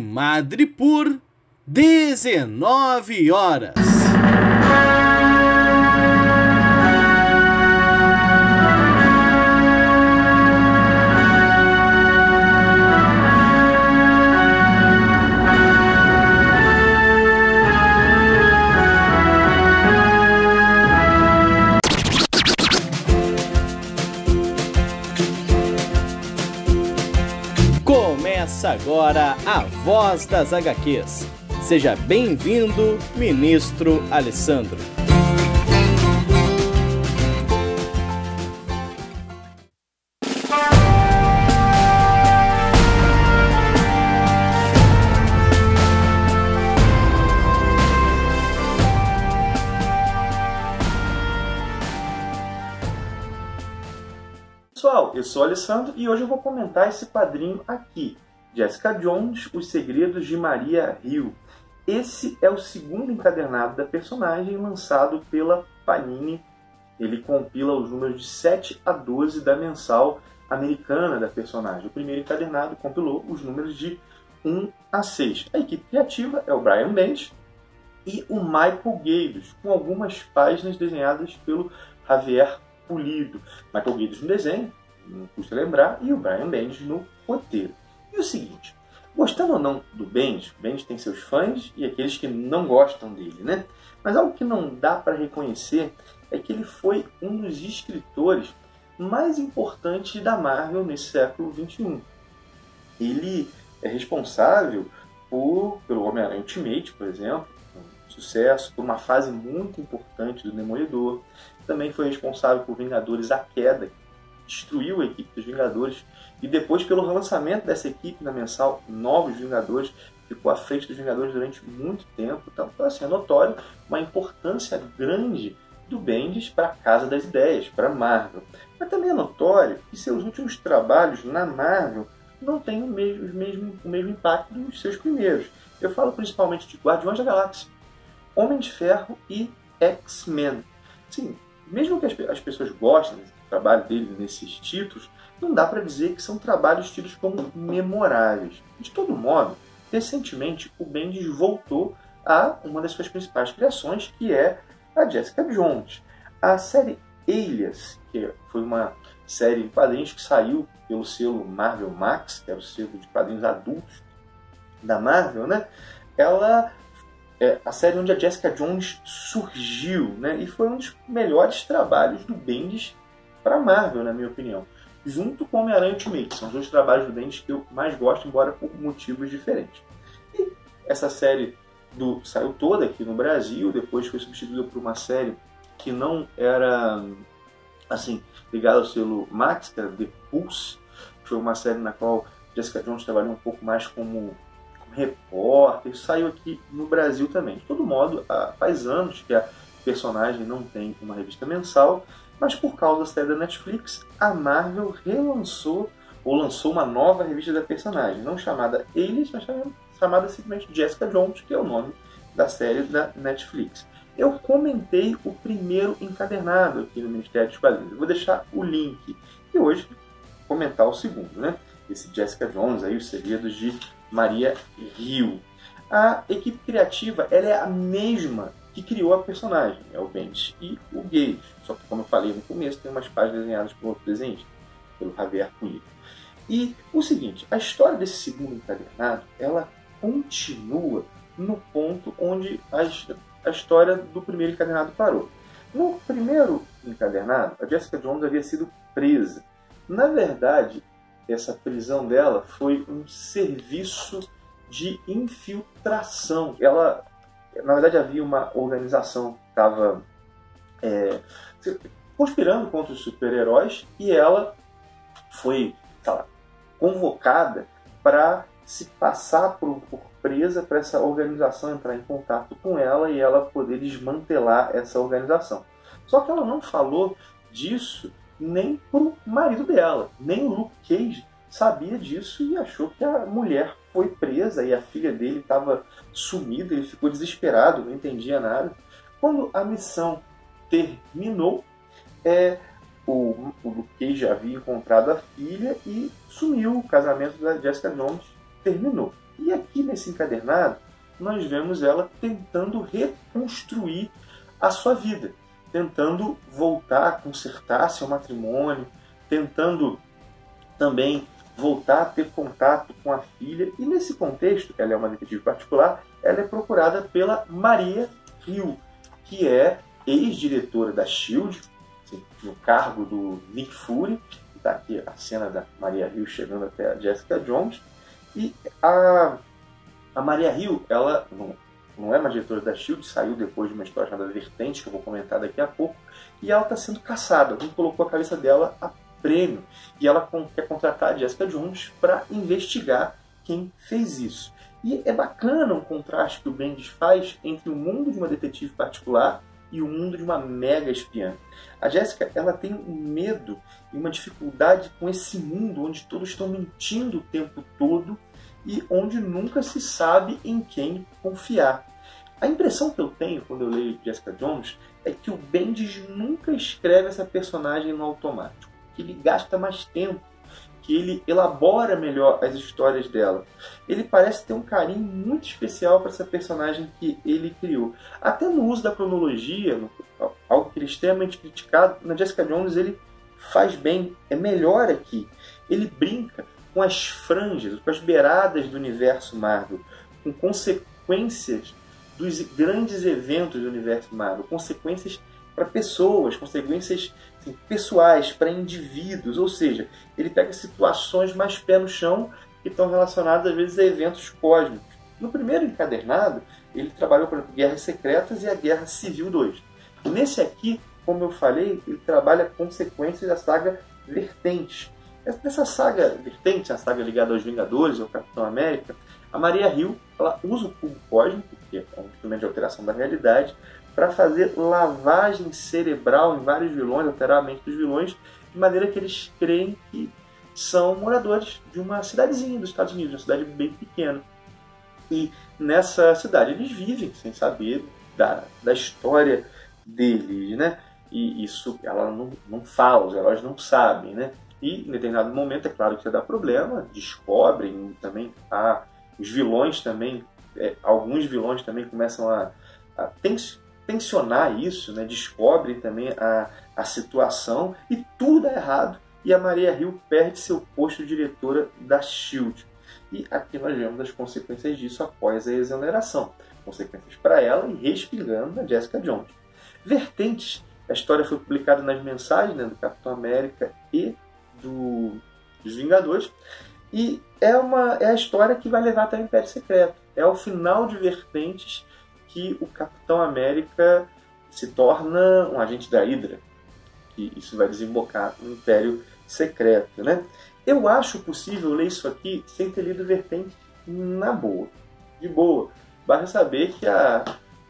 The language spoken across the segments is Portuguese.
Madripoor, 19 horas. Agora a Voz das HQs. Seja bem-vindo, Ministro Alessandro. Pessoal, eu sou o Alessandro e hoje eu vou comentar esse quadrinho aqui, Jessica Jones, Os Segredos de Maria Hill. Esse é o segundo encadernado da personagem lançado pela Panini. Ele compila os números de 7 a 12 da mensal americana da personagem. O primeiro encadernado compilou os números de 1 a 6. A equipe criativa é o Brian Bendis e o Michael Gaydos, com algumas páginas desenhadas pelo Javier Pulido. Michael Gaydos no desenho, não custa lembrar, e o Brian Bendis no roteiro. E o seguinte, gostando ou não do Bendis, Bendis tem seus fãs e aqueles que não gostam dele, né? Mas algo que não dá para reconhecer é que ele foi um dos escritores mais importantes da Marvel nesse século XXI. Ele é responsável por, pelo Homem-Aranha Ultimate, por exemplo, um sucesso, por uma fase muito importante do Demolidor. Também foi responsável por Vingadores A Queda, que destruiu a equipe dos Vingadores e depois pelo relançamento dessa equipe na mensal Novos Vingadores, ficou à frente dos Vingadores durante muito tempo. Então, assim, é notório uma importância grande do Bendis para a Casa das Ideias, para Marvel. Mas também é notório que seus últimos trabalhos na Marvel não têm o mesmo, o mesmo, o mesmo impacto dos seus primeiros. Eu falo principalmente de Guardiões da Galáxia, Homem de Ferro e X-Men. Sim, mesmo que as, as pessoas gostem trabalho dele nesses títulos, não dá para dizer que são trabalhos tidos como memoráveis. De todo modo, recentemente o Bendis voltou a uma das suas principais criações, que é a Jessica Jones. A série Alias, que foi uma série de quadrinhos que saiu pelo selo Marvel Max, que é o selo de quadrinhos adultos da Marvel, né? Ela é a série onde a Jessica Jones surgiu, né? E foi um dos melhores trabalhos do Bendis para Marvel, na minha opinião junto com Homem-Aranha Ultimate. São os dois trabalhos do Bendis que eu mais gosto, embora por motivos diferentes. E essa série do, saiu toda aqui no Brasil, depois foi substituída por uma série que não era assim ligada ao selo Max, que era The Pulse, foi uma série na qual Jessica Jones trabalhou um pouco mais como, como repórter, saiu aqui no Brasil também. De todo modo, faz anos que a personagem não tem uma revista mensal, mas por causa da série da Netflix, a Marvel relançou ou lançou uma nova revista da personagem, não chamada Eles, mas chamada simplesmente Jessica Jones, que é o nome da série da Netflix. Eu comentei o primeiro encadernado aqui no Ministério dos Quadrinhos. Vou deixar o link. E hoje comentar o segundo, né? Esse Jessica Jones aí, os segredos de Maria Hill. A equipe criativa ela é a mesma que criou a personagem, é o Bendis e o Gage. Só que, como eu falei no começo, tem umas páginas desenhadas por outro desenhista, pelo Javier Pulido. E o seguinte, a história desse segundo encadernado, ela continua no ponto onde a, a história do primeiro encadernado parou. No primeiro encadernado, a Jessica Jones havia sido presa. Na verdade, essa prisão dela foi um serviço de infiltração. Ela na verdade havia uma organização que estava é, conspirando contra os super-heróis e ela foi lá, convocada para se passar por, por presa para essa organização entrar em contato com ela e ela poder desmantelar essa organização. Só que ela não falou disso nem pro marido dela, nem o Luke Cage sabia disso e achou que a mulher foi presa e a filha dele estava sumida, ele ficou desesperado, não entendia nada. Quando a missão terminou, é, o, o Luke Cage havia encontrado a filha e sumiu. O casamento da Jessica Jones terminou. E aqui nesse encadernado, nós vemos ela tentando reconstruir a sua vida, tentando voltar a consertar seu matrimônio, tentando também voltar a ter contato com a filha. E nesse contexto, ela é uma detetive particular, ela é procurada pela Maria Hill, que é ex-diretora da SHIELD, no cargo do Nick Fury. Está aqui a cena da Maria Hill chegando até a Jessica Jones. E a, a Maria Hill, ela não, não é mais diretora da SHIELD, saiu depois de uma história chamada Vertente, que eu vou comentar daqui a pouco, e ela está sendo caçada. Alguém colocou a cabeça dela a e ela quer contratar a Jessica Jones para investigar quem fez isso. E é bacana o contraste que o Bendis faz entre o mundo de uma detetive particular e o mundo de uma mega espiã. A Jéssica, ela tem um medo e uma dificuldade com esse mundo onde todos estão mentindo o tempo todo e onde nunca se sabe em quem confiar. A impressão que eu tenho quando eu leio Jessica Jones é que o Bendis nunca escreve essa personagem no automático, que ele gasta mais tempo que ele elabora melhor as histórias dela. Ele parece ter um carinho muito especial para essa personagem que ele criou. Até no uso da cronologia, algo que ele é extremamente criticado, na Jessica Jones ele faz bem, é melhor aqui. Ele brinca com as franjas, com as beiradas do universo Marvel, com consequências dos grandes eventos do universo Marvel, consequências para pessoas, consequências assim, pessoais, para indivíduos, ou seja, ele pega situações mais pé no chão que estão relacionadas às vezes a eventos cósmicos. No primeiro encadernado, ele trabalhou, por exemplo, Guerras Secretas e a Guerra Civil 2. Nesse aqui, como eu falei, ele trabalha consequências da saga Vertentes. Nessa saga Vertente, a saga ligada aos Vingadores, ao Capitão América, a Maria Hill ela usa o cubo cósmico, que é um instrumento de alteração da realidade, para fazer lavagem cerebral em vários vilões, alterar a mente dos vilões, de maneira que eles creem que são moradores de uma cidadezinha dos Estados Unidos, uma cidade bem pequena. E nessa cidade eles vivem sem saber da, da história deles, né? E isso ela não, não fala, os heróis não sabem, né? E em determinado momento, é claro que dá problema, descobrem também, a, os vilões também, é, alguns vilões também começam a, a tensionar isso, né? descobre também a, a situação e tudo é errado. E a Maria Hill perde seu posto de diretora da SHIELD. E aqui nós vemos as consequências disso após a exoneração. Consequências para ela e respingando na Jessica Jones. Vertentes. A história foi publicada nas mensagens né, do Capitão América e do, dos Vingadores. E é, uma, é a história que vai levar até o Império Secreto. É o final de Vertentes que o Capitão América se torna um agente da Hydra. E isso vai desembocar no Império Secreto, né? Eu acho possível ler isso aqui sem ter lido Vertente na boa. De boa. Basta saber que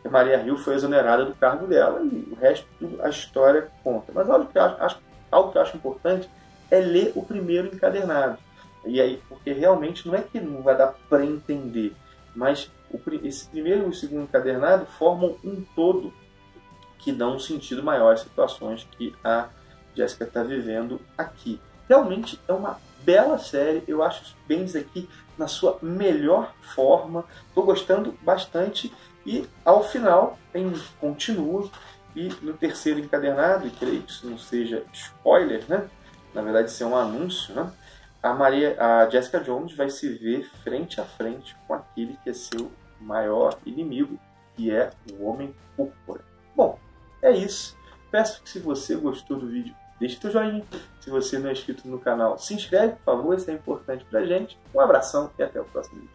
que a Maria Hill foi exonerada do cargo dela e o resto a história conta. Mas algo que eu acho, algo que eu acho importante é ler o primeiro encadernado. E aí, porque realmente não é que não vai dar para entender, mas esse primeiro e o segundo encadernado formam um todo que dá um sentido maior às situações que a Jéssica está vivendo aqui. Realmente é uma bela série, eu acho bem aqui na sua melhor forma, estou gostando bastante e ao final tem continua e no terceiro encadernado, e creio que isso não seja spoiler, né? na verdade isso é um anúncio, né? A Maria, a Jessica Jones vai se ver frente a frente com aquele que é seu maior inimigo, que é o Homem Púrpura. Bom, é isso. Peço que se você gostou do vídeo, deixe seu joinha. Se você não é inscrito no canal, se inscreve, por favor, isso é importante pra gente. Um abração e até o próximo vídeo.